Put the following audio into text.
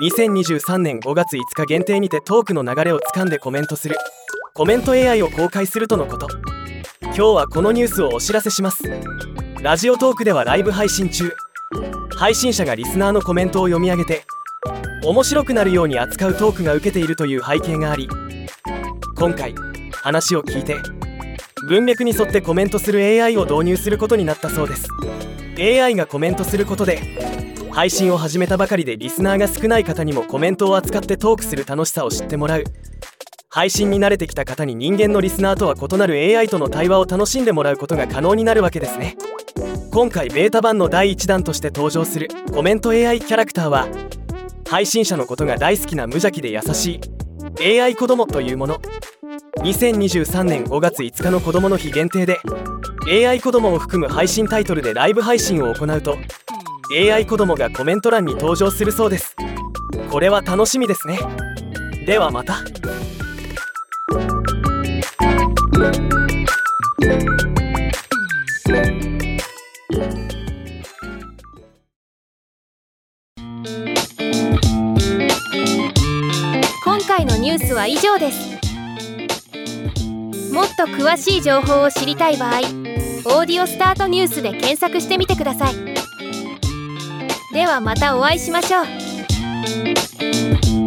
2023年5月5日限定にてトークの流れをつかんでコメントする。コメント AI を公開するとのこと。今日はこのニュースをお知らせします。ラジオトークではライブ配信中。配信者がリスナーのコメントを読み上げて面白くなるように扱うトークが受けているという背景があり今回話を聞いて文脈に沿ってコメントする AI を導入することになったそうです。AI がコメントすることで配信を始めたばかりでリスナーが少ない方にもコメントを扱ってトークする楽しさを知ってもらう配信に慣れてきた方に人間のリスナーとは異なる AI との対話を楽しんでもらうことが可能になるわけですね今回ベータ版の第1弾として登場するコメント AI キャラクターは配信者のことが大好きな無邪気で優しい AI 子供というもの2023年5月5日の子供の日限定で AI 子供を含む配信タイトルでライブ配信を行うと AI 子供がコメント欄に登場するそうです。これは楽しみですね。ではまた。今回のニュースは以上です。もっと詳しい情報を知りたい場合「オーディオスタートニュース」で検索してみてください。ではまたお会いしましょう。